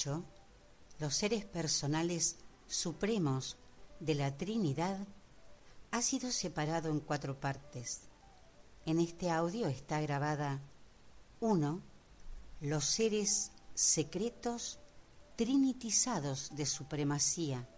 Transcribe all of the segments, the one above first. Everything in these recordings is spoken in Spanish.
18, los seres personales supremos de la Trinidad, ha sido separado en cuatro partes. En este audio está grabada 1. Los seres secretos trinitizados de supremacía.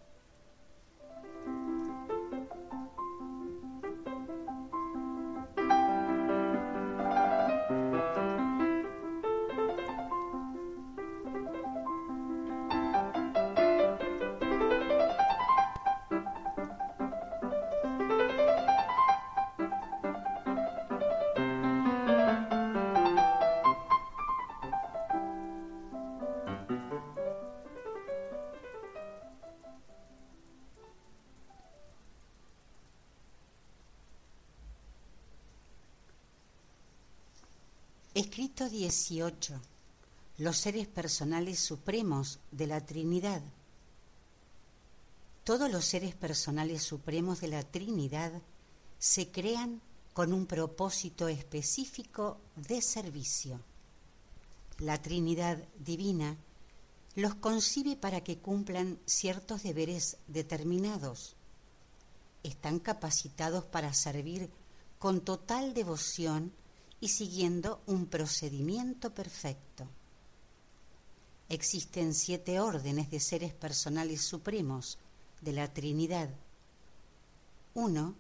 Escrito 18. Los seres personales supremos de la Trinidad. Todos los seres personales supremos de la Trinidad se crean con un propósito específico de servicio. La Trinidad divina los concibe para que cumplan ciertos deberes determinados. Están capacitados para servir con total devoción y siguiendo un procedimiento perfecto. Existen siete órdenes de seres personales supremos de la Trinidad. Uno,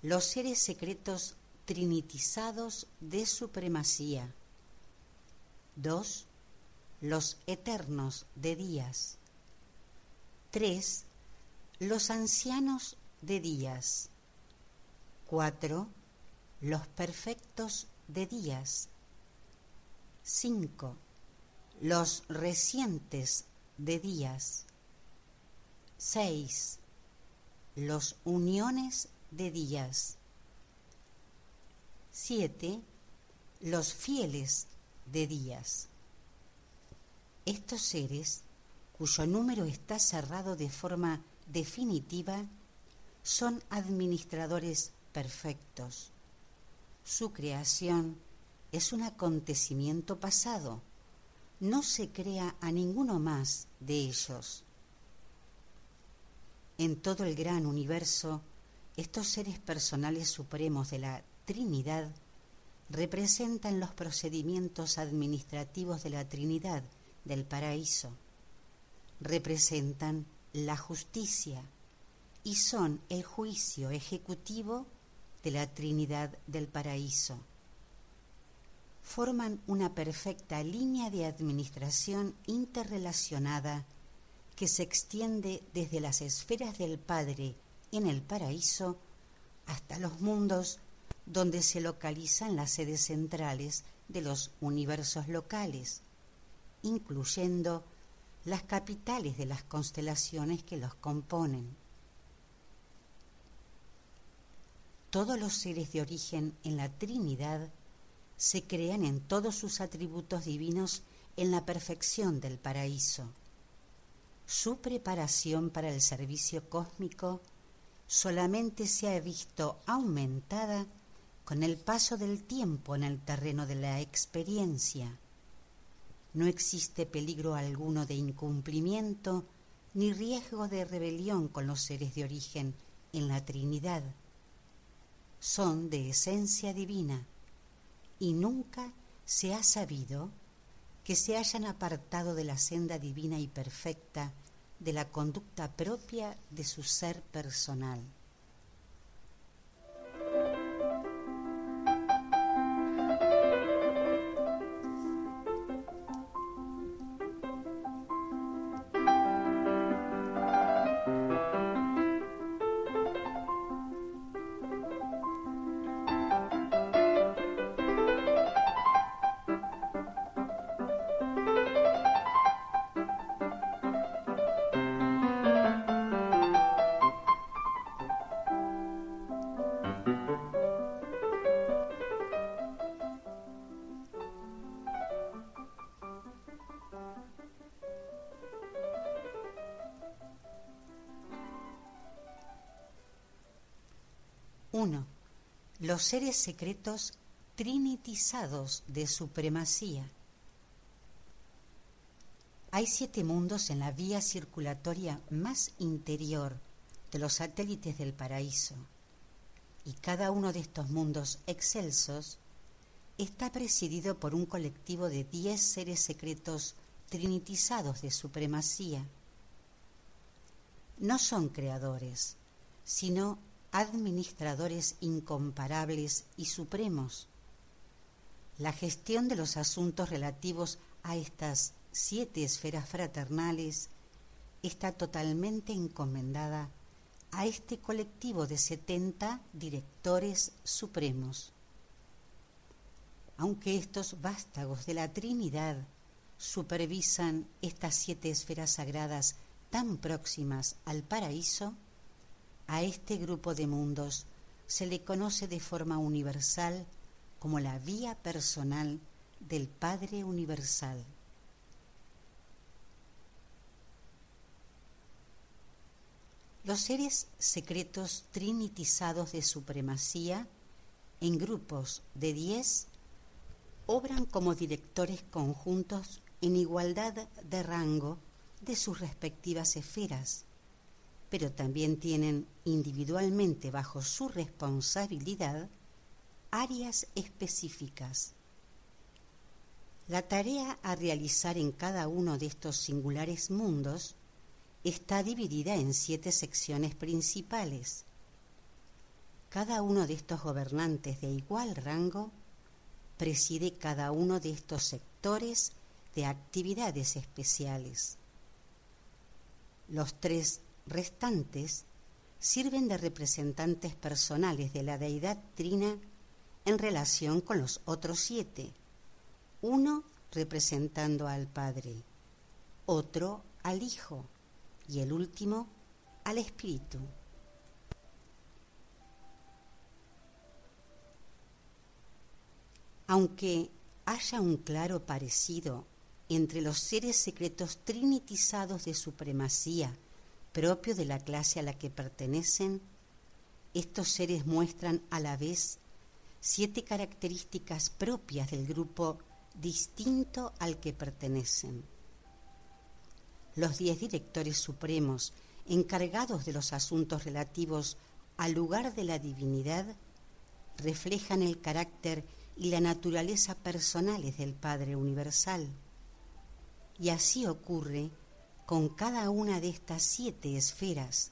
los seres secretos trinitizados de supremacía. Dos, los eternos de días. Tres, los ancianos de días. Cuatro, los perfectos de días. 5. Los recientes de días. 6. Los uniones de días. 7. Los fieles de días. Estos seres, cuyo número está cerrado de forma definitiva, son administradores perfectos su creación es un acontecimiento pasado. No se crea a ninguno más de ellos. En todo el gran universo, estos seres personales supremos de la Trinidad representan los procedimientos administrativos de la Trinidad del paraíso, representan la justicia y son el juicio ejecutivo de la Trinidad del Paraíso. Forman una perfecta línea de administración interrelacionada que se extiende desde las esferas del Padre en el paraíso hasta los mundos donde se localizan las sedes centrales de los universos locales, incluyendo las capitales de las constelaciones que los componen. Todos los seres de origen en la Trinidad se crean en todos sus atributos divinos en la perfección del paraíso. Su preparación para el servicio cósmico solamente se ha visto aumentada con el paso del tiempo en el terreno de la experiencia. No existe peligro alguno de incumplimiento ni riesgo de rebelión con los seres de origen en la Trinidad son de esencia divina y nunca se ha sabido que se hayan apartado de la senda divina y perfecta de la conducta propia de su ser personal. 1. Los seres secretos trinitizados de supremacía. Hay siete mundos en la vía circulatoria más interior de los satélites del paraíso, y cada uno de estos mundos excelsos está presidido por un colectivo de diez seres secretos trinitizados de supremacía. No son creadores, sino administradores incomparables y supremos. La gestión de los asuntos relativos a estas siete esferas fraternales está totalmente encomendada a este colectivo de setenta directores supremos. Aunque estos vástagos de la Trinidad supervisan estas siete esferas sagradas tan próximas al paraíso, a este grupo de mundos se le conoce de forma universal como la vía personal del Padre Universal. Los seres secretos trinitizados de supremacía, en grupos de diez, obran como directores conjuntos en igualdad de rango de sus respectivas esferas pero también tienen individualmente bajo su responsabilidad áreas específicas. La tarea a realizar en cada uno de estos singulares mundos está dividida en siete secciones principales. Cada uno de estos gobernantes de igual rango preside cada uno de estos sectores de actividades especiales. Los tres restantes sirven de representantes personales de la deidad trina en relación con los otros siete, uno representando al Padre, otro al Hijo y el último al Espíritu. Aunque haya un claro parecido entre los seres secretos trinitizados de supremacía propio de la clase a la que pertenecen, estos seres muestran a la vez siete características propias del grupo distinto al que pertenecen. Los diez directores supremos encargados de los asuntos relativos al lugar de la divinidad reflejan el carácter y la naturaleza personales del Padre Universal. Y así ocurre con cada una de estas siete esferas.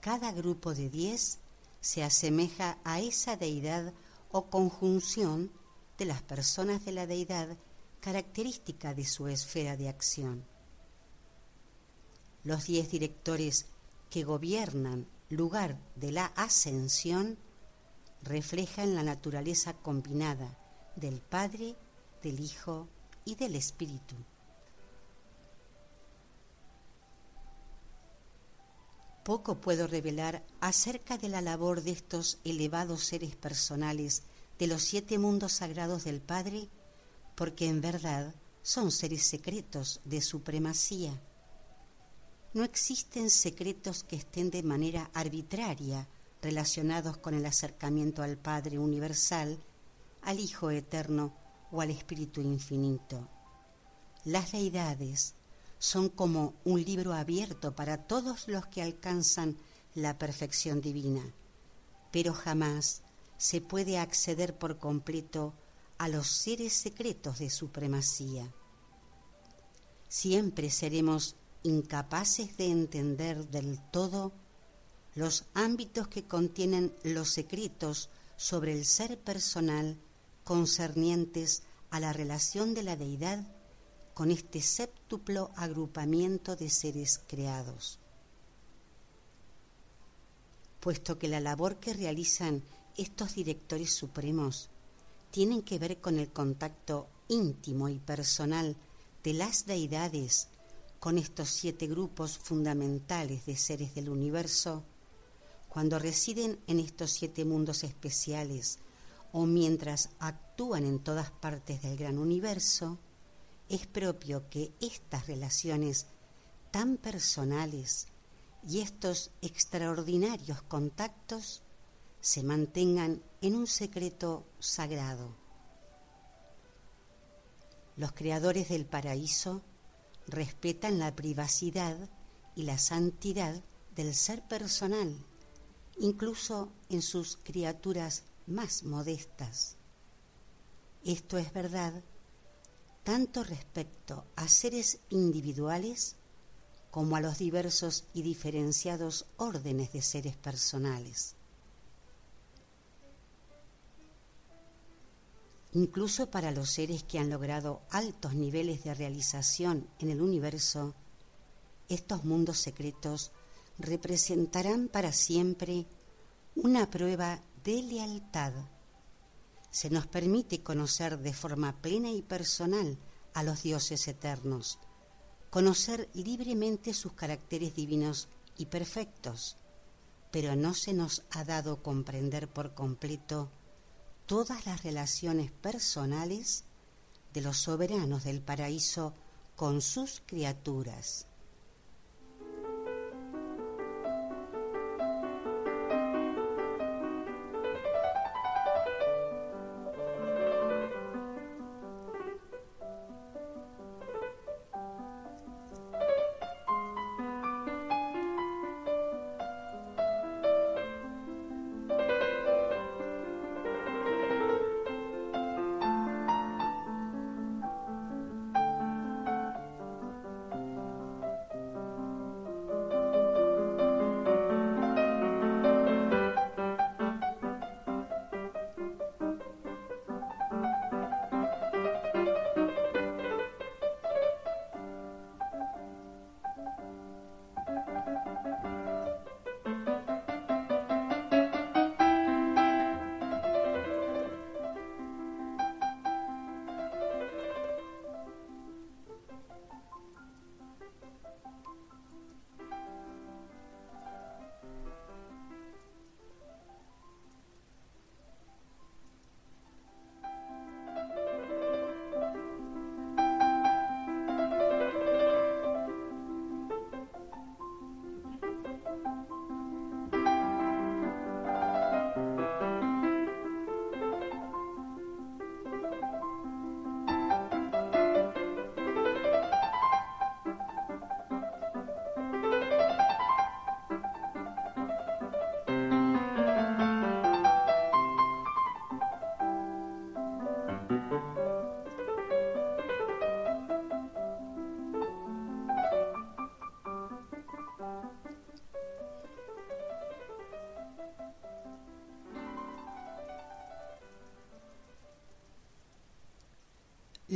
Cada grupo de diez se asemeja a esa deidad o conjunción de las personas de la deidad característica de su esfera de acción. Los diez directores que gobiernan lugar de la ascensión reflejan la naturaleza combinada del Padre, del Hijo y del Espíritu. Poco puedo revelar acerca de la labor de estos elevados seres personales de los siete mundos sagrados del Padre, porque en verdad son seres secretos de supremacía. No existen secretos que estén de manera arbitraria relacionados con el acercamiento al Padre Universal, al Hijo Eterno o al Espíritu Infinito. Las deidades, son como un libro abierto para todos los que alcanzan la perfección divina, pero jamás se puede acceder por completo a los seres secretos de supremacía. Siempre seremos incapaces de entender del todo los ámbitos que contienen los secretos sobre el ser personal concernientes a la relación de la deidad con este séptuplo agrupamiento de seres creados. Puesto que la labor que realizan estos directores supremos tienen que ver con el contacto íntimo y personal de las deidades con estos siete grupos fundamentales de seres del universo, cuando residen en estos siete mundos especiales o mientras actúan en todas partes del gran universo, es propio que estas relaciones tan personales y estos extraordinarios contactos se mantengan en un secreto sagrado. Los creadores del paraíso respetan la privacidad y la santidad del ser personal, incluso en sus criaturas más modestas. Esto es verdad tanto respecto a seres individuales como a los diversos y diferenciados órdenes de seres personales. Incluso para los seres que han logrado altos niveles de realización en el universo, estos mundos secretos representarán para siempre una prueba de lealtad. Se nos permite conocer de forma plena y personal a los dioses eternos, conocer libremente sus caracteres divinos y perfectos, pero no se nos ha dado comprender por completo todas las relaciones personales de los soberanos del paraíso con sus criaturas.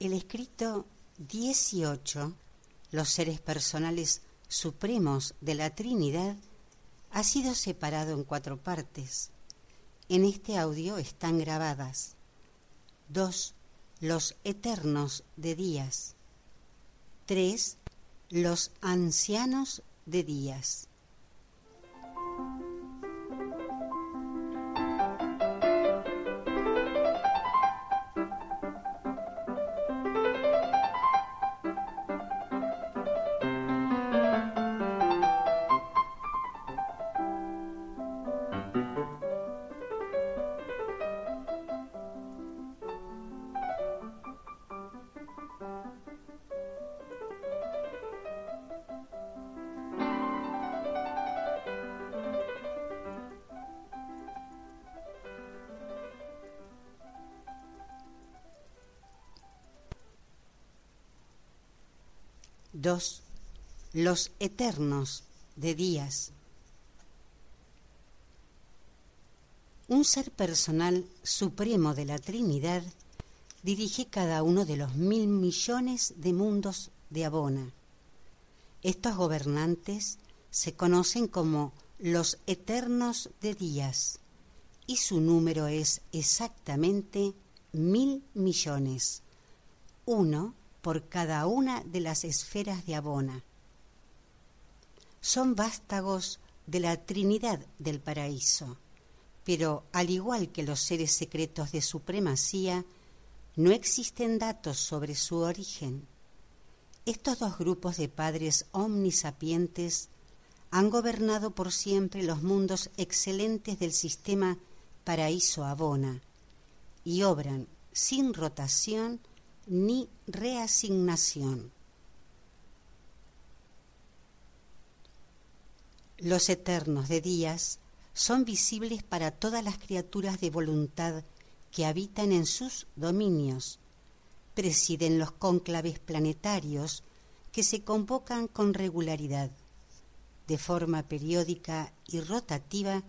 El escrito 18, los seres personales supremos de la Trinidad, ha sido separado en cuatro partes. En este audio están grabadas 2. Los eternos de días. 3. Los ancianos de días. Los eternos de días. Un ser personal supremo de la Trinidad dirige cada uno de los mil millones de mundos de Abona. Estos gobernantes se conocen como los eternos de días y su número es exactamente mil millones, uno por cada una de las esferas de Abona. Son vástagos de la Trinidad del Paraíso, pero al igual que los seres secretos de supremacía, no existen datos sobre su origen. Estos dos grupos de padres omnisapientes han gobernado por siempre los mundos excelentes del sistema paraíso abona y obran sin rotación ni reasignación. Los eternos de días son visibles para todas las criaturas de voluntad que habitan en sus dominios, presiden los cónclaves planetarios que se convocan con regularidad. De forma periódica y rotativa,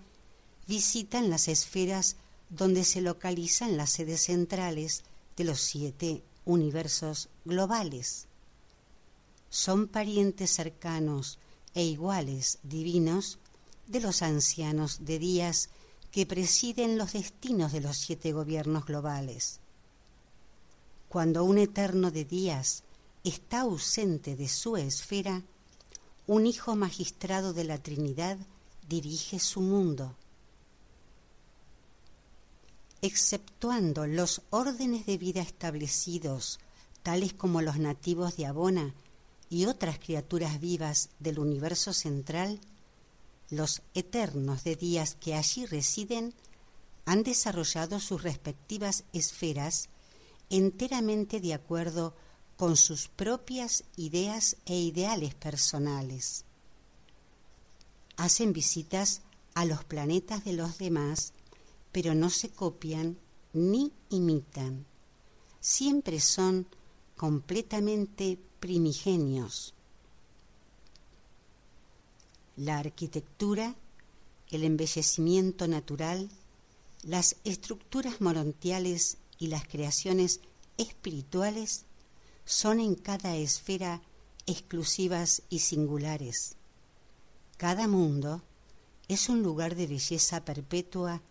visitan las esferas donde se localizan las sedes centrales de los siete universos globales. Son parientes cercanos e iguales divinos de los ancianos de días que presiden los destinos de los siete gobiernos globales. Cuando un eterno de días está ausente de su esfera, un hijo magistrado de la Trinidad dirige su mundo. Exceptuando los órdenes de vida establecidos, tales como los nativos de Abona y otras criaturas vivas del universo central, los eternos de días que allí residen han desarrollado sus respectivas esferas enteramente de acuerdo con sus propias ideas e ideales personales. Hacen visitas a los planetas de los demás, pero no se copian ni imitan. Siempre son completamente primigenios la arquitectura, el embellecimiento natural, las estructuras morontiales y las creaciones espirituales son en cada esfera exclusivas y singulares. Cada mundo es un lugar de belleza perpetua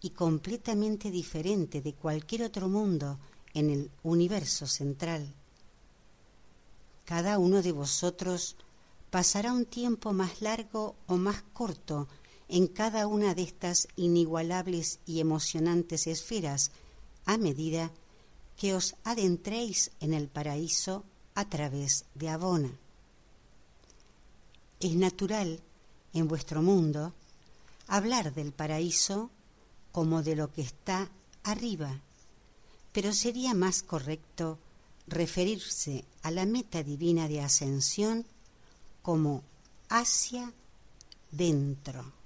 y completamente diferente de cualquier otro mundo en el universo central. Cada uno de vosotros pasará un tiempo más largo o más corto en cada una de estas inigualables y emocionantes esferas a medida que os adentréis en el paraíso a través de Abona. Es natural en vuestro mundo hablar del paraíso como de lo que está arriba, pero sería más correcto referirse a la meta divina de ascensión como hacia dentro.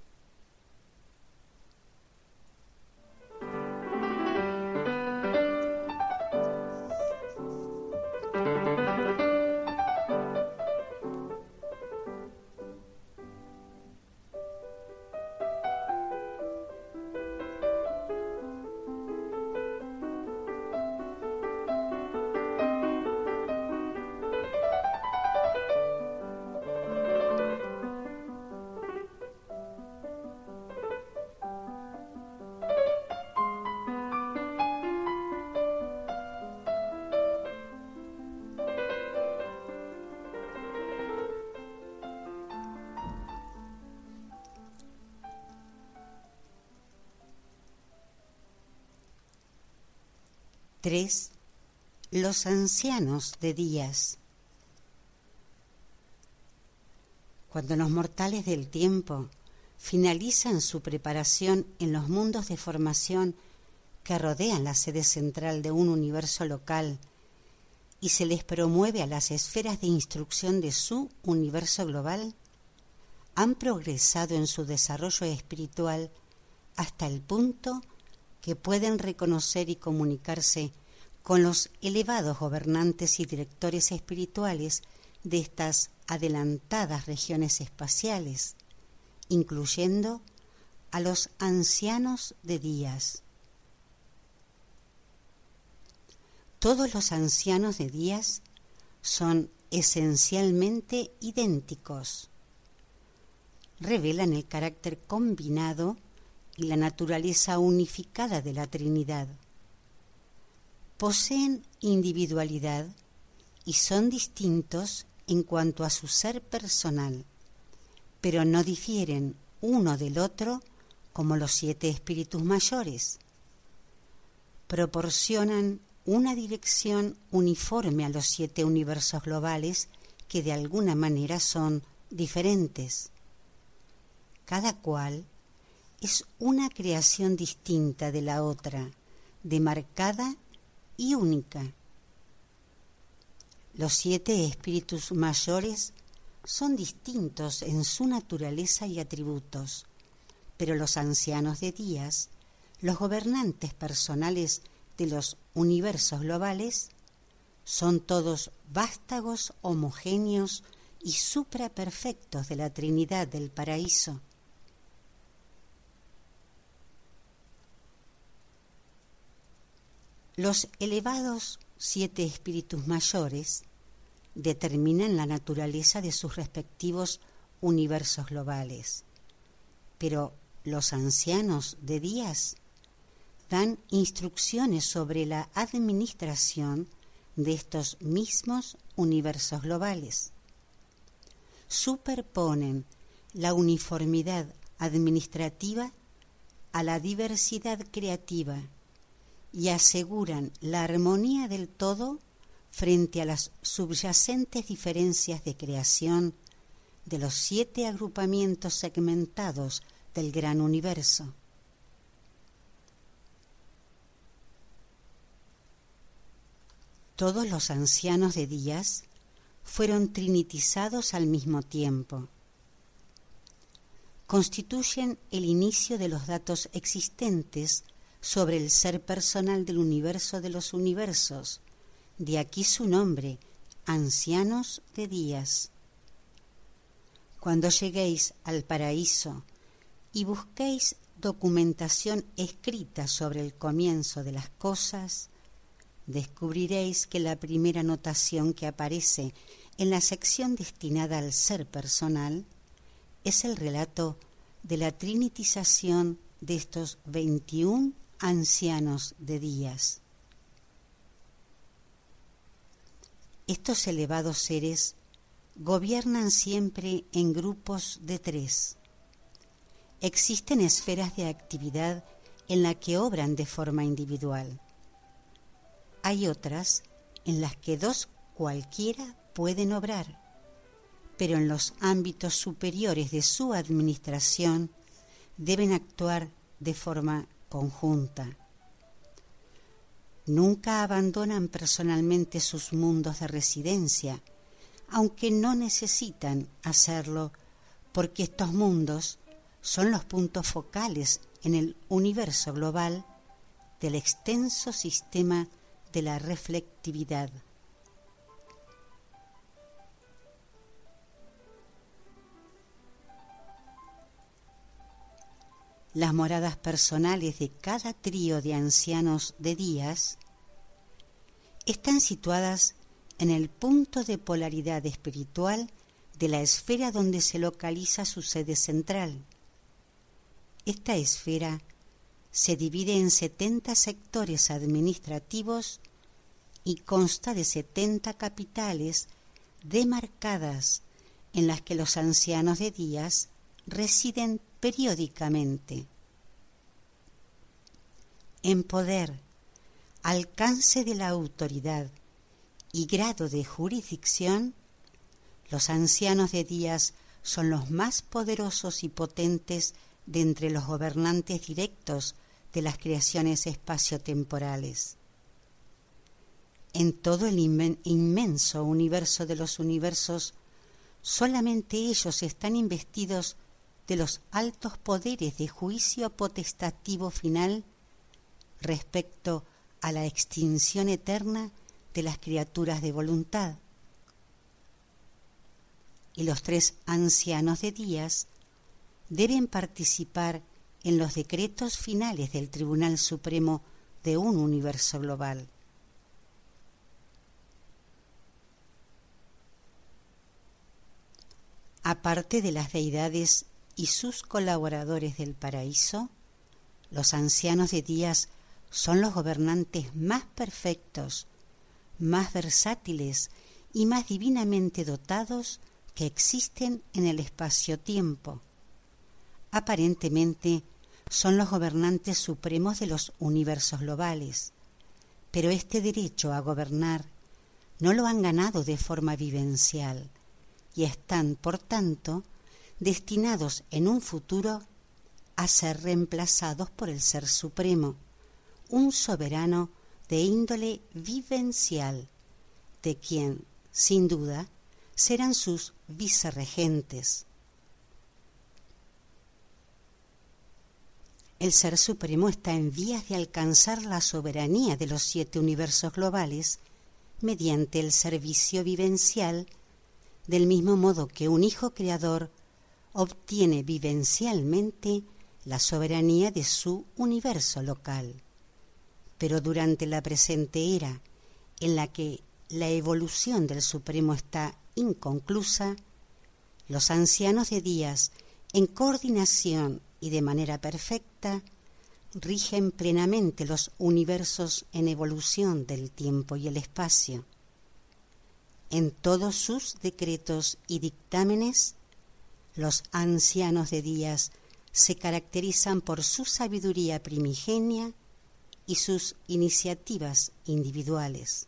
Los ancianos de días. Cuando los mortales del tiempo finalizan su preparación en los mundos de formación que rodean la sede central de un universo local y se les promueve a las esferas de instrucción de su universo global, han progresado en su desarrollo espiritual hasta el punto que pueden reconocer y comunicarse con los elevados gobernantes y directores espirituales de estas adelantadas regiones espaciales, incluyendo a los ancianos de días. Todos los ancianos de días son esencialmente idénticos. Revelan el carácter combinado y la naturaleza unificada de la Trinidad. Poseen individualidad y son distintos en cuanto a su ser personal, pero no difieren uno del otro como los siete espíritus mayores. Proporcionan una dirección uniforme a los siete universos globales que de alguna manera son diferentes. Cada cual es una creación distinta de la otra, demarcada y única. Los siete espíritus mayores son distintos en su naturaleza y atributos, pero los ancianos de días, los gobernantes personales de los universos globales, son todos vástagos homogéneos y supraperfectos de la Trinidad del Paraíso. Los elevados siete espíritus mayores determinan la naturaleza de sus respectivos universos globales, pero los ancianos de días dan instrucciones sobre la administración de estos mismos universos globales. Superponen la uniformidad administrativa a la diversidad creativa y aseguran la armonía del todo frente a las subyacentes diferencias de creación de los siete agrupamientos segmentados del gran universo. Todos los ancianos de días fueron trinitizados al mismo tiempo. Constituyen el inicio de los datos existentes sobre el ser personal del universo de los universos, de aquí su nombre, ancianos de días. Cuando lleguéis al paraíso y busquéis documentación escrita sobre el comienzo de las cosas, descubriréis que la primera notación que aparece en la sección destinada al ser personal es el relato de la trinitización de estos 21 ancianos de días. Estos elevados seres gobiernan siempre en grupos de tres. Existen esferas de actividad en las que obran de forma individual. Hay otras en las que dos cualquiera pueden obrar, pero en los ámbitos superiores de su administración deben actuar de forma conjunta. Nunca abandonan personalmente sus mundos de residencia, aunque no necesitan hacerlo porque estos mundos son los puntos focales en el universo global del extenso sistema de la reflectividad. Las moradas personales de cada trío de ancianos de días están situadas en el punto de polaridad espiritual de la esfera donde se localiza su sede central. Esta esfera se divide en 70 sectores administrativos y consta de 70 capitales demarcadas en las que los ancianos de días residen periódicamente. En poder, alcance de la autoridad y grado de jurisdicción, los ancianos de días son los más poderosos y potentes de entre los gobernantes directos de las creaciones espaciotemporales. En todo el inmenso universo de los universos, solamente ellos están investidos de los altos poderes de juicio potestativo final respecto a la extinción eterna de las criaturas de voluntad. y los tres ancianos de días deben participar en los decretos finales del Tribunal Supremo de un universo global. Aparte de las deidades y sus colaboradores del paraíso, los ancianos de días son los gobernantes más perfectos, más versátiles y más divinamente dotados que existen en el espacio-tiempo. Aparentemente son los gobernantes supremos de los universos globales, pero este derecho a gobernar no lo han ganado de forma vivencial y están, por tanto, destinados en un futuro a ser reemplazados por el Ser Supremo, un soberano de índole vivencial, de quien, sin duda, serán sus vicerregentes. El Ser Supremo está en vías de alcanzar la soberanía de los siete universos globales mediante el servicio vivencial del mismo modo que un hijo creador obtiene vivencialmente la soberanía de su universo local. Pero durante la presente era, en la que la evolución del Supremo está inconclusa, los ancianos de días, en coordinación y de manera perfecta, rigen plenamente los universos en evolución del tiempo y el espacio en todos sus decretos y dictámenes, los ancianos de días se caracterizan por su sabiduría primigenia y sus iniciativas individuales.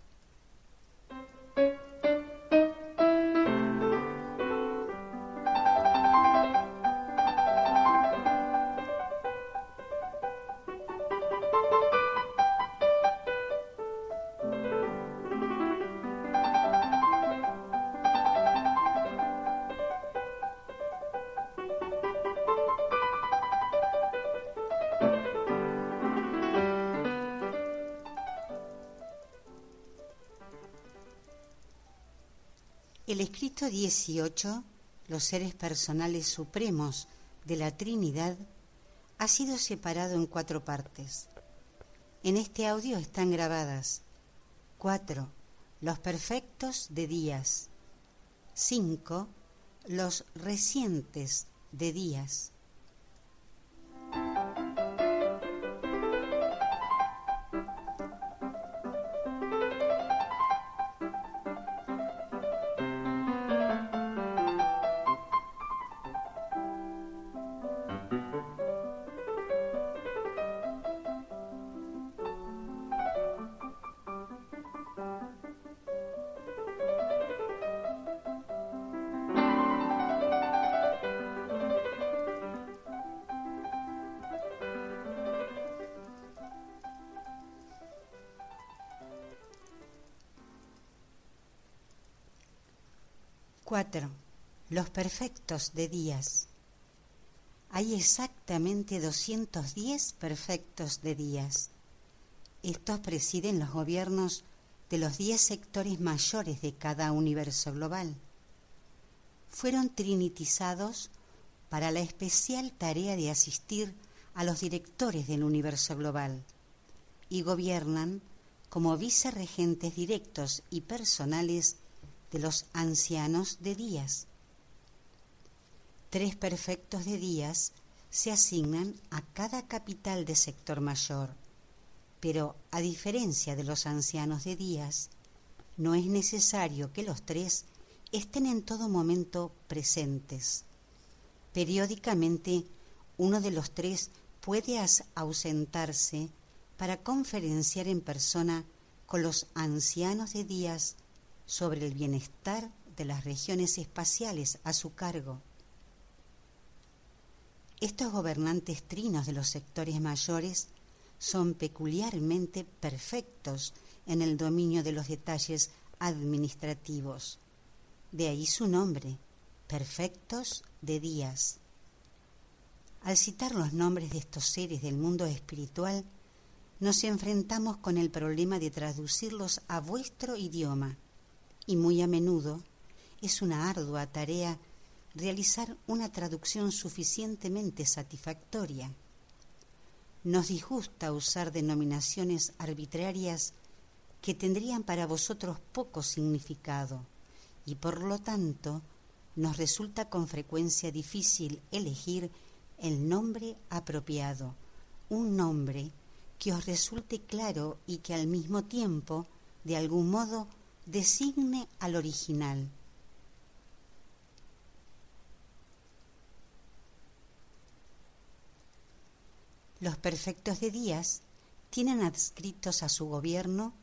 El escrito 18, los seres personales supremos de la Trinidad, ha sido separado en cuatro partes. En este audio están grabadas cuatro, los perfectos de días, cinco, los recientes de días, perfectos de días. Hay exactamente 210 perfectos de días. Estos presiden los gobiernos de los 10 sectores mayores de cada universo global. Fueron trinitizados para la especial tarea de asistir a los directores del universo global y gobiernan como vicerregentes directos y personales de los ancianos de días. Tres perfectos de días se asignan a cada capital de sector mayor, pero a diferencia de los ancianos de días, no es necesario que los tres estén en todo momento presentes. Periódicamente, uno de los tres puede ausentarse para conferenciar en persona con los ancianos de días sobre el bienestar de las regiones espaciales a su cargo. Estos gobernantes trinos de los sectores mayores son peculiarmente perfectos en el dominio de los detalles administrativos. De ahí su nombre, perfectos de días. Al citar los nombres de estos seres del mundo espiritual, nos enfrentamos con el problema de traducirlos a vuestro idioma y muy a menudo es una ardua tarea realizar una traducción suficientemente satisfactoria. Nos disgusta usar denominaciones arbitrarias que tendrían para vosotros poco significado y por lo tanto nos resulta con frecuencia difícil elegir el nombre apropiado, un nombre que os resulte claro y que al mismo tiempo, de algún modo, designe al original. Los perfectos de días tienen adscritos a su gobierno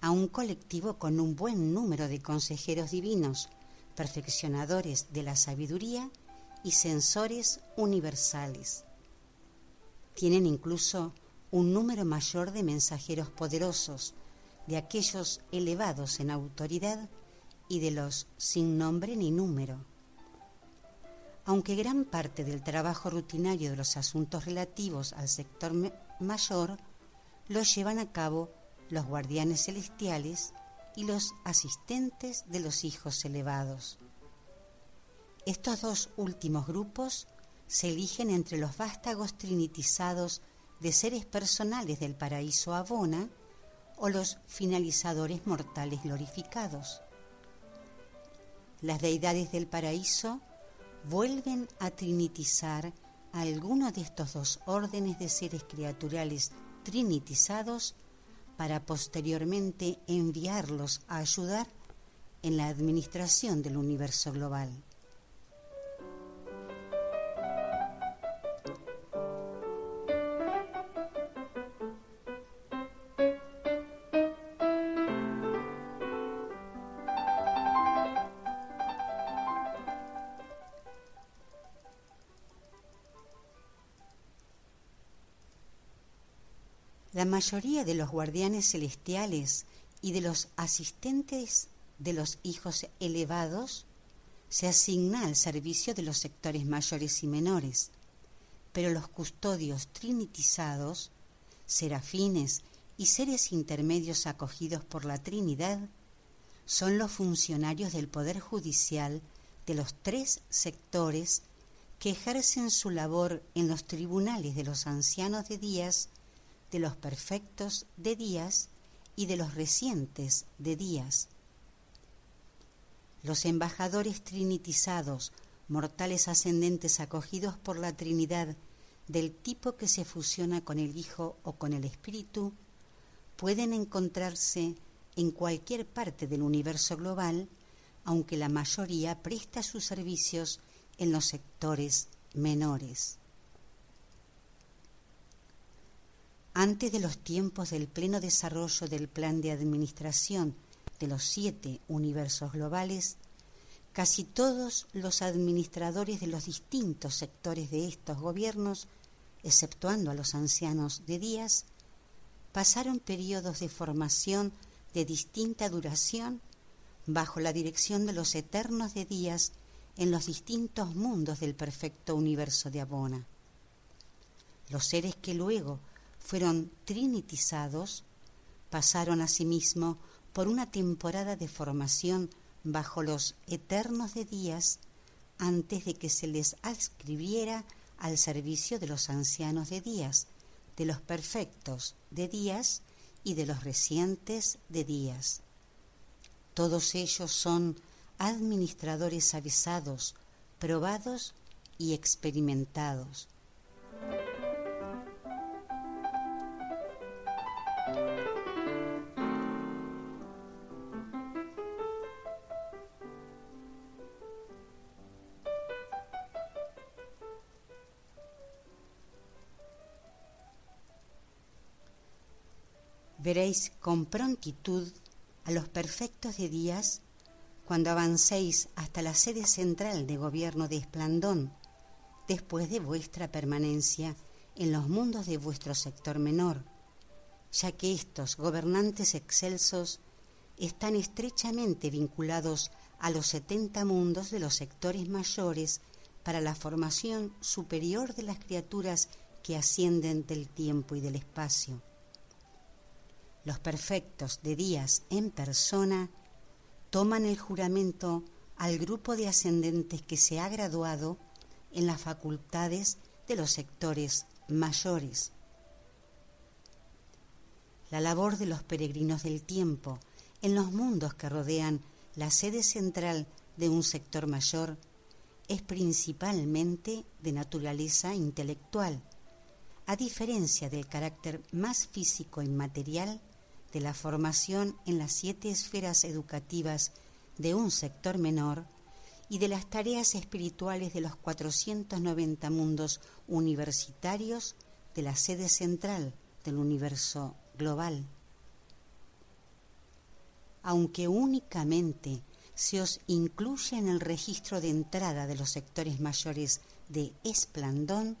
a un colectivo con un buen número de consejeros divinos, perfeccionadores de la sabiduría y censores universales. Tienen incluso un número mayor de mensajeros poderosos, de aquellos elevados en autoridad y de los sin nombre ni número. Aunque gran parte del trabajo rutinario de los asuntos relativos al sector mayor lo llevan a cabo los guardianes celestiales y los asistentes de los hijos elevados. Estos dos últimos grupos se eligen entre los vástagos trinitizados de seres personales del paraíso Abona o los finalizadores mortales glorificados. Las deidades del paraíso vuelven a trinitizar a alguno de estos dos órdenes de seres criaturales trinitizados para posteriormente enviarlos a ayudar en la administración del universo global. Mayoría de los guardianes celestiales y de los asistentes de los hijos elevados se asigna al servicio de los sectores mayores y menores, pero los custodios trinitizados, serafines y seres intermedios acogidos por la Trinidad son los funcionarios del Poder Judicial de los tres sectores que ejercen su labor en los tribunales de los ancianos de días de los perfectos de días y de los recientes de días. Los embajadores trinitizados, mortales ascendentes acogidos por la Trinidad, del tipo que se fusiona con el Hijo o con el Espíritu, pueden encontrarse en cualquier parte del universo global, aunque la mayoría presta sus servicios en los sectores menores. Antes de los tiempos del pleno desarrollo del plan de administración de los siete universos globales, casi todos los administradores de los distintos sectores de estos gobiernos, exceptuando a los ancianos de días, pasaron periodos de formación de distinta duración bajo la dirección de los eternos de días en los distintos mundos del perfecto universo de Abona. Los seres que luego fueron trinitizados pasaron asimismo por una temporada de formación bajo los eternos de días antes de que se les adscribiera al servicio de los ancianos de días, de los perfectos de días y de los recientes de días. Todos ellos son administradores avisados, probados y experimentados. Con prontitud a los perfectos de días cuando avancéis hasta la sede central de gobierno de Esplandón, después de vuestra permanencia en los mundos de vuestro sector menor, ya que estos gobernantes excelsos están estrechamente vinculados a los setenta mundos de los sectores mayores para la formación superior de las criaturas que ascienden del tiempo y del espacio los perfectos de días en persona toman el juramento al grupo de ascendentes que se ha graduado en las facultades de los sectores mayores. La labor de los peregrinos del tiempo en los mundos que rodean la sede central de un sector mayor es principalmente de naturaleza intelectual, a diferencia del carácter más físico y material de la formación en las siete esferas educativas de un sector menor y de las tareas espirituales de los 490 mundos universitarios de la sede central del universo global. Aunque únicamente se os incluye en el registro de entrada de los sectores mayores de Esplandón,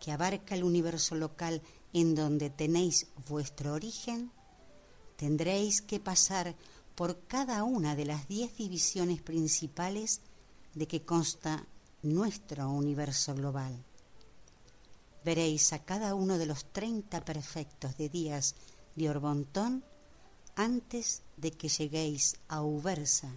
que abarca el universo local en donde tenéis vuestro origen, tendréis que pasar por cada una de las diez divisiones principales de que consta nuestro universo global. Veréis a cada uno de los treinta perfectos de días de Orbontón antes de que lleguéis a Ubersa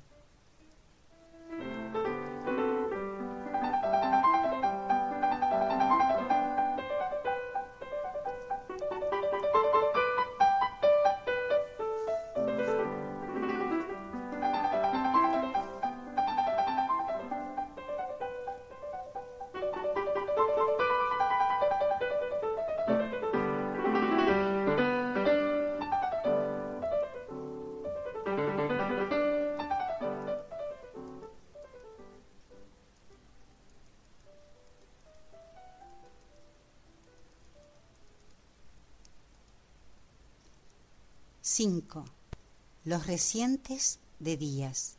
5. Los recientes de días.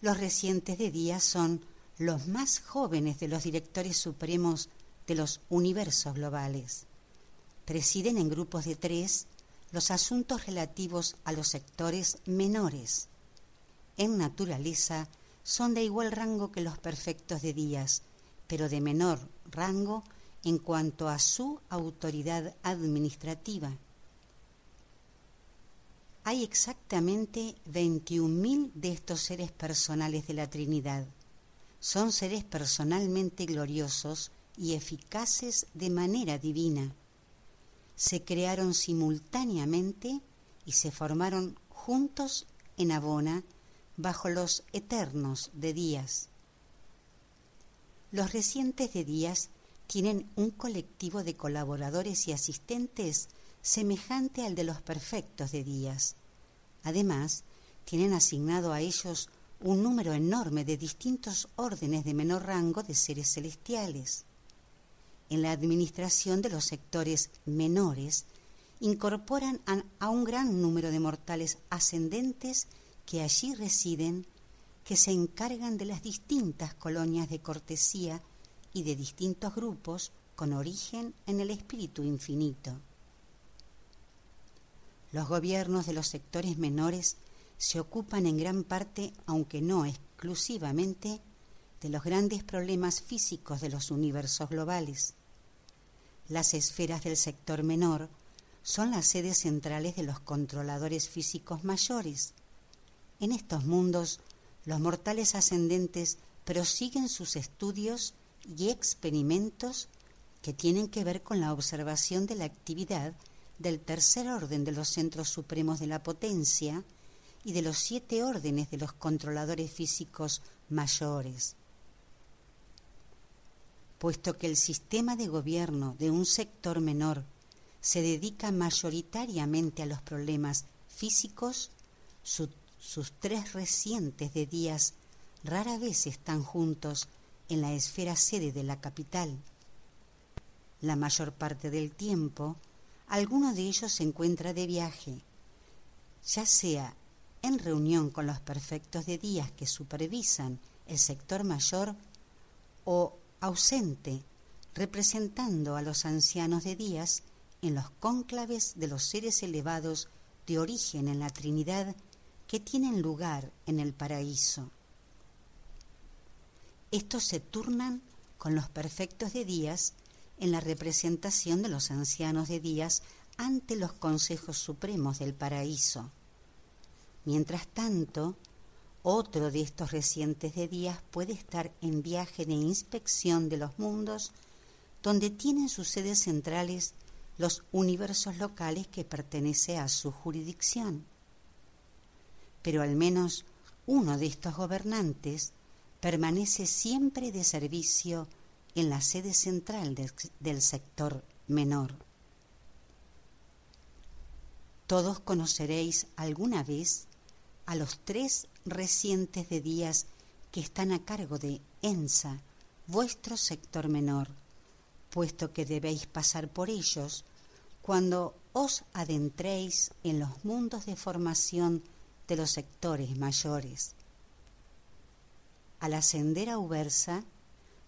Los recientes de días son los más jóvenes de los directores supremos de los universos globales. Presiden en grupos de tres los asuntos relativos a los sectores menores. En naturaleza son de igual rango que los perfectos de días, pero de menor rango en cuanto a su autoridad administrativa hay exactamente 21.000 de estos seres personales de la Trinidad. Son seres personalmente gloriosos y eficaces de manera divina. Se crearon simultáneamente y se formaron juntos en Abona bajo los eternos de días. Los recientes de días tienen un colectivo de colaboradores y asistentes semejante al de los perfectos de días. Además, tienen asignado a ellos un número enorme de distintos órdenes de menor rango de seres celestiales. En la administración de los sectores menores, incorporan a, un gran número de mortales ascendentes que allí residen, que se encargan de las distintas colonias de cortesía y de distintos grupos con origen en el espíritu infinito. Los gobiernos de los sectores menores se ocupan en gran parte, aunque no exclusivamente, de los grandes problemas físicos de los universos globales. Las esferas del sector menor son las sedes centrales de los controladores físicos mayores. En estos mundos, los mortales ascendentes prosiguen sus estudios y experimentos que tienen que ver con la observación de la actividad del tercer orden de los centros supremos de la potencia y de los siete órdenes de los controladores físicos mayores. Puesto que el sistema de gobierno de un sector menor se dedica mayoritariamente a los problemas físicos, sus tres recientes de días rara vez están juntos en la esfera sede de la capital. La mayor parte del tiempo, alguno de ellos se encuentra de viaje, ya sea en reunión con los perfectos de días que supervisan el sector mayor o ausente, representando a los ancianos de días en los cónclaves de los seres elevados de origen en la Trinidad que tienen lugar en el paraíso. Estos se turnan con los perfectos de días en la representación de los ancianos de días ante los consejos supremos del paraíso. Mientras tanto, otro de estos recientes de días puede estar en viaje de inspección de los mundos donde tienen sus sedes centrales los universos locales que pertenece a su jurisdicción. Pero al menos uno de estos gobernantes permanece siempre de servicio en la sede central del sector menor. Todos conoceréis alguna vez a los tres recientes de días que están a cargo de ENSA, vuestro sector menor, puesto que debéis pasar por ellos cuando os adentréis en los mundos de formación de los sectores mayores. Al ascender a Ubersa,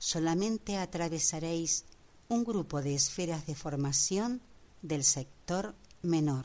solamente atravesaréis un grupo de esferas de formación del sector menor.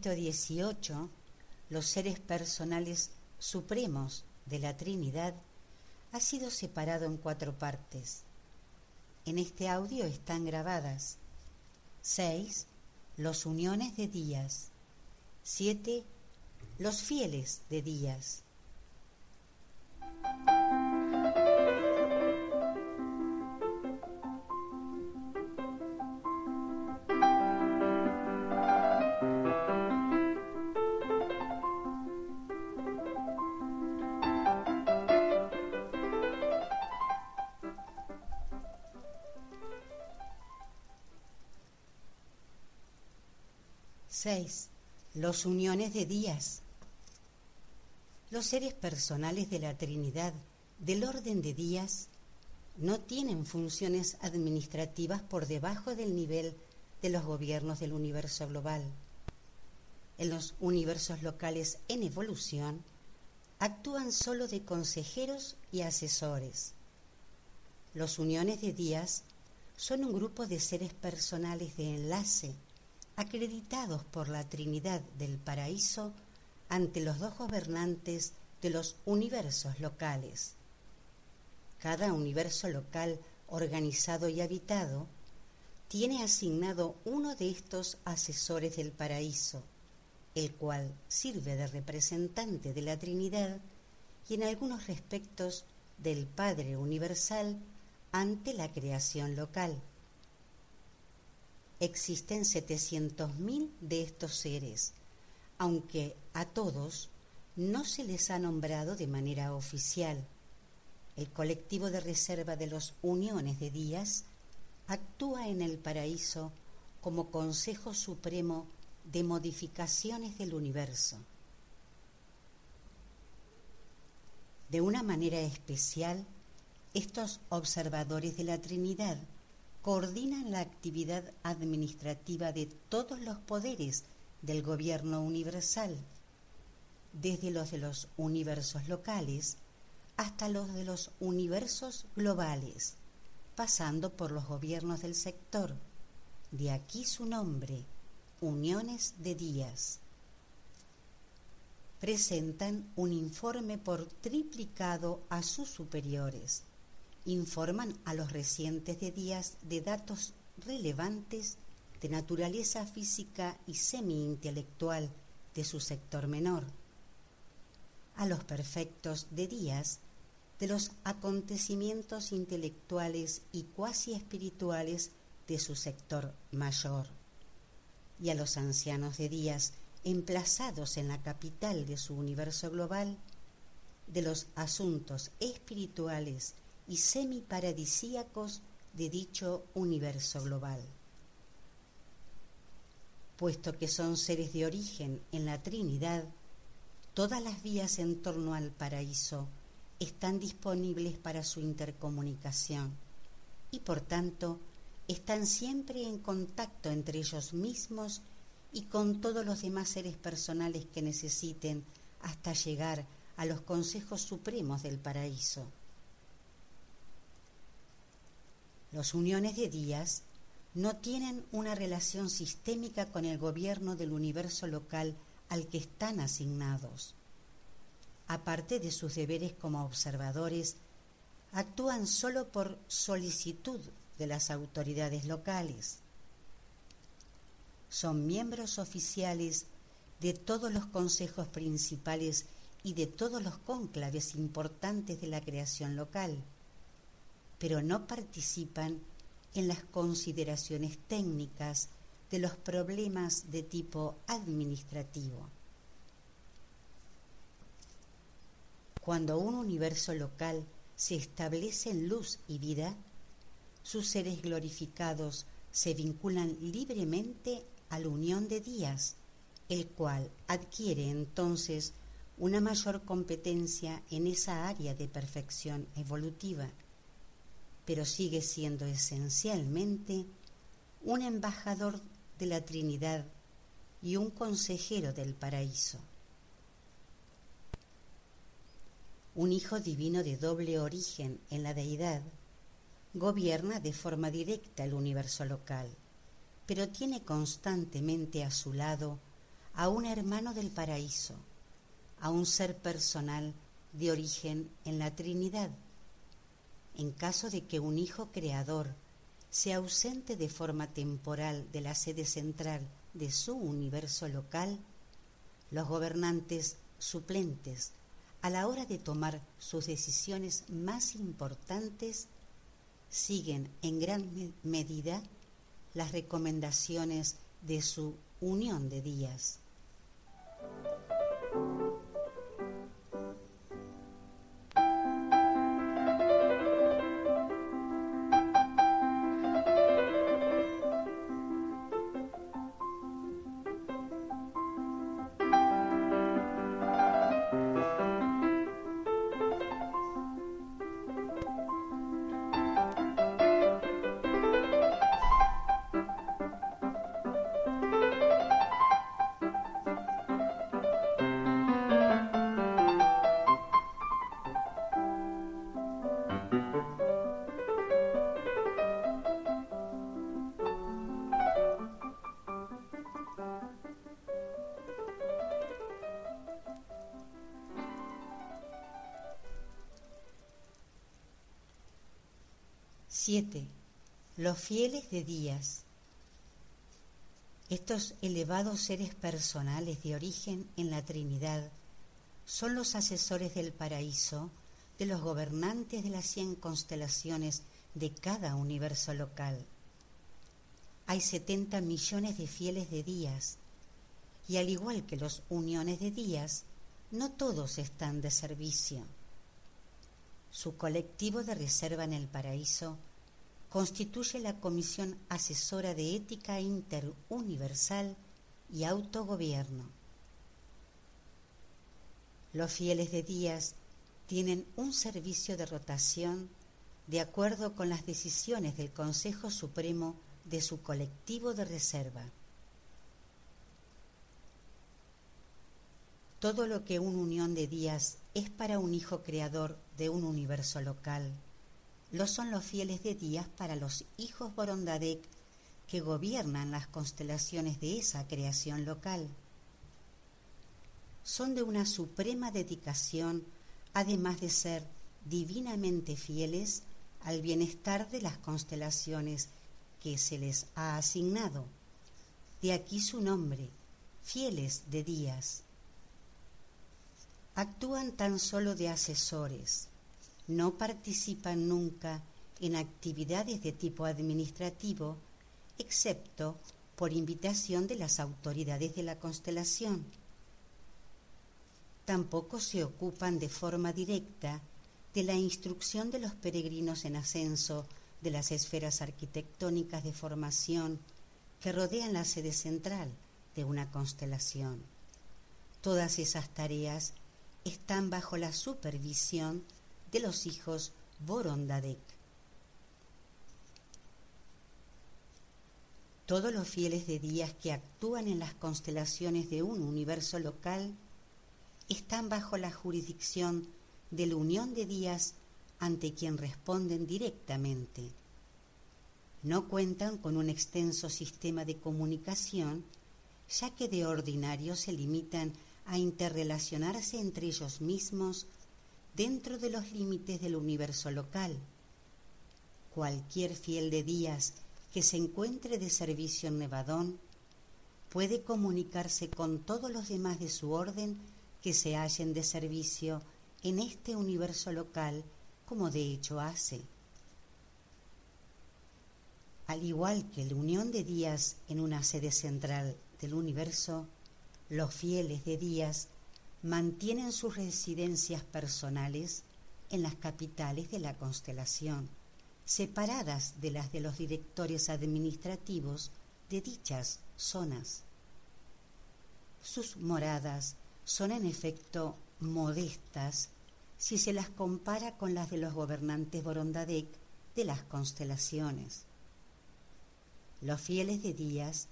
Escrito 18, los seres personales supremos de la Trinidad ha sido separado en cuatro partes. En este audio están grabadas 6. Los uniones de días. 7. Los fieles de días. 6. Los uniones de días. Los seres personales de la Trinidad del orden de días no tienen funciones administrativas por debajo del nivel de los gobiernos del universo global. En los universos locales en evolución, actúan solo de consejeros y asesores. Los uniones de días son un grupo de seres personales de enlace acreditados por la Trinidad del Paraíso ante los dos gobernantes de los universos locales. Cada universo local organizado y habitado tiene asignado uno de estos asesores del paraíso, el cual sirve de representante de la Trinidad y en algunos respectos del Padre Universal ante la creación local. Existen 700.000 de estos seres, aunque a todos no se les ha nombrado de manera oficial. El colectivo de reserva de los uniones de días actúa en el paraíso como Consejo Supremo de Modificaciones del Universo. De una manera especial, estos observadores de la Trinidad coordinan la actividad administrativa de todos los poderes del gobierno universal, desde los de los universos locales hasta los de los universos globales, pasando por los gobiernos del sector. De aquí su nombre, uniones de días. Presentan un informe por triplicado a sus superiores informan a los recientes de días de datos relevantes de naturaleza física y semi-intelectual de su sector menor, a los perfectos de días de los acontecimientos intelectuales y cuasi espirituales de su sector mayor, y a los ancianos de días emplazados en la capital de su universo global, de los asuntos espirituales y semiparadisíacos de dicho universo global. Puesto que son seres de origen en la Trinidad, todas las vías en torno al paraíso están disponibles para su intercomunicación y por tanto están siempre en contacto entre ellos mismos y con todos los demás seres personales que necesiten hasta llegar a los consejos supremos del paraíso. Los uniones de días no tienen una relación sistémica con el gobierno del universo local al que están asignados. Aparte de sus deberes como observadores, actúan solo por solicitud de las autoridades locales. Son miembros oficiales de todos los consejos principales y de todos los cónclaves importantes de la creación local pero no participan en las consideraciones técnicas de los problemas de tipo administrativo. Cuando un universo local se establece en luz y vida, sus seres glorificados se vinculan libremente a la unión de días, el cual adquiere entonces una mayor competencia en esa área de perfección evolutiva pero sigue siendo esencialmente un embajador de la Trinidad y un consejero del paraíso. Un hijo divino de doble origen en la deidad gobierna de forma directa el universo local, pero tiene constantemente a su lado a un hermano del paraíso, a un ser personal de origen en la Trinidad. En caso de que un hijo creador se ausente de forma temporal de la sede central de su universo local, los gobernantes suplentes, a la hora de tomar sus decisiones más importantes, siguen en gran medida las recomendaciones de su unión de días. 7. Los fieles de días. Estos elevados seres personales de origen en la Trinidad son los asesores del paraíso de los gobernantes de las cien constelaciones de cada universo local. Hay 70 millones de fieles de días y al igual que los uniones de días, no todos están de servicio. Su colectivo de reserva en el paraíso constituye la Comisión Asesora de Ética Interuniversal y Autogobierno. Los fieles de Díaz tienen un servicio de rotación de acuerdo con las decisiones del Consejo Supremo de su colectivo de reserva. Todo lo que una unión de días es para un hijo creador de un universo local lo son los fieles de días para los hijos Borondadek que gobiernan las constelaciones de esa creación local. Son de una suprema dedicación, además de ser divinamente fieles al bienestar de las constelaciones que se les ha asignado. De aquí su nombre, fieles de días. Actúan tan solo de asesores, no participan nunca en actividades de tipo administrativo, excepto por invitación de las autoridades de la constelación. Tampoco se ocupan de forma directa de la instrucción de los peregrinos en ascenso de las esferas arquitectónicas de formación que rodean la sede central de una constelación. Todas esas tareas están bajo la supervisión de los hijos Borondadek. Todos los fieles de días que actúan en las constelaciones de un universo local están bajo la jurisdicción de la unión de días ante quien responden directamente. No cuentan con un extenso sistema de comunicación, ya que de ordinario se limitan a interrelacionarse entre ellos mismos dentro de los límites del universo local. Cualquier fiel de días que se encuentre de servicio en Nevadón puede comunicarse con todos los demás de su orden que se hallen de servicio en este universo local, como de hecho hace. Al igual que la unión de días en una sede central del universo, los fieles de días mantienen sus residencias personales en las capitales de la constelación, separadas de las de los directores administrativos de dichas zonas. Sus moradas son en efecto modestas si se las compara con las de los gobernantes Borondadek de las constelaciones. Los fieles de Díaz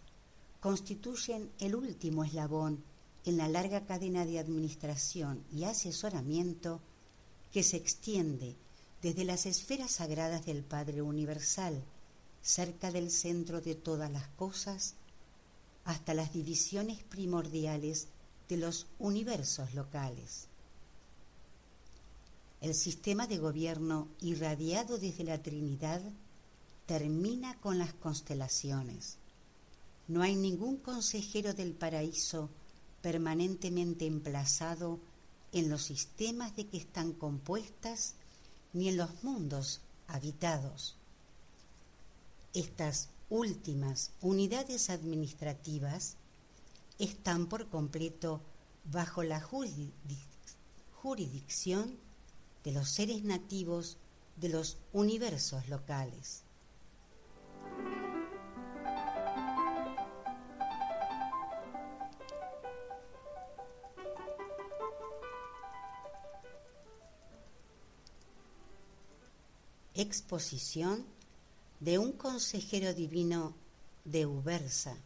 constituyen el último eslabón en la larga cadena de administración y asesoramiento que se extiende desde las esferas sagradas del Padre Universal, cerca del centro de todas las cosas, hasta las divisiones primordiales de los universos locales. el sistema de gobierno irradiado desde la Trinidad termina con las constelaciones. No hay ningún consejero del paraíso permanentemente emplazado en los sistemas de que están compuestas ni en los mundos habitados. Estas últimas unidades administrativas están por completo bajo la jurisdicción de los seres nativos de los universos locales. Exposición de un consejero divino de Ubersa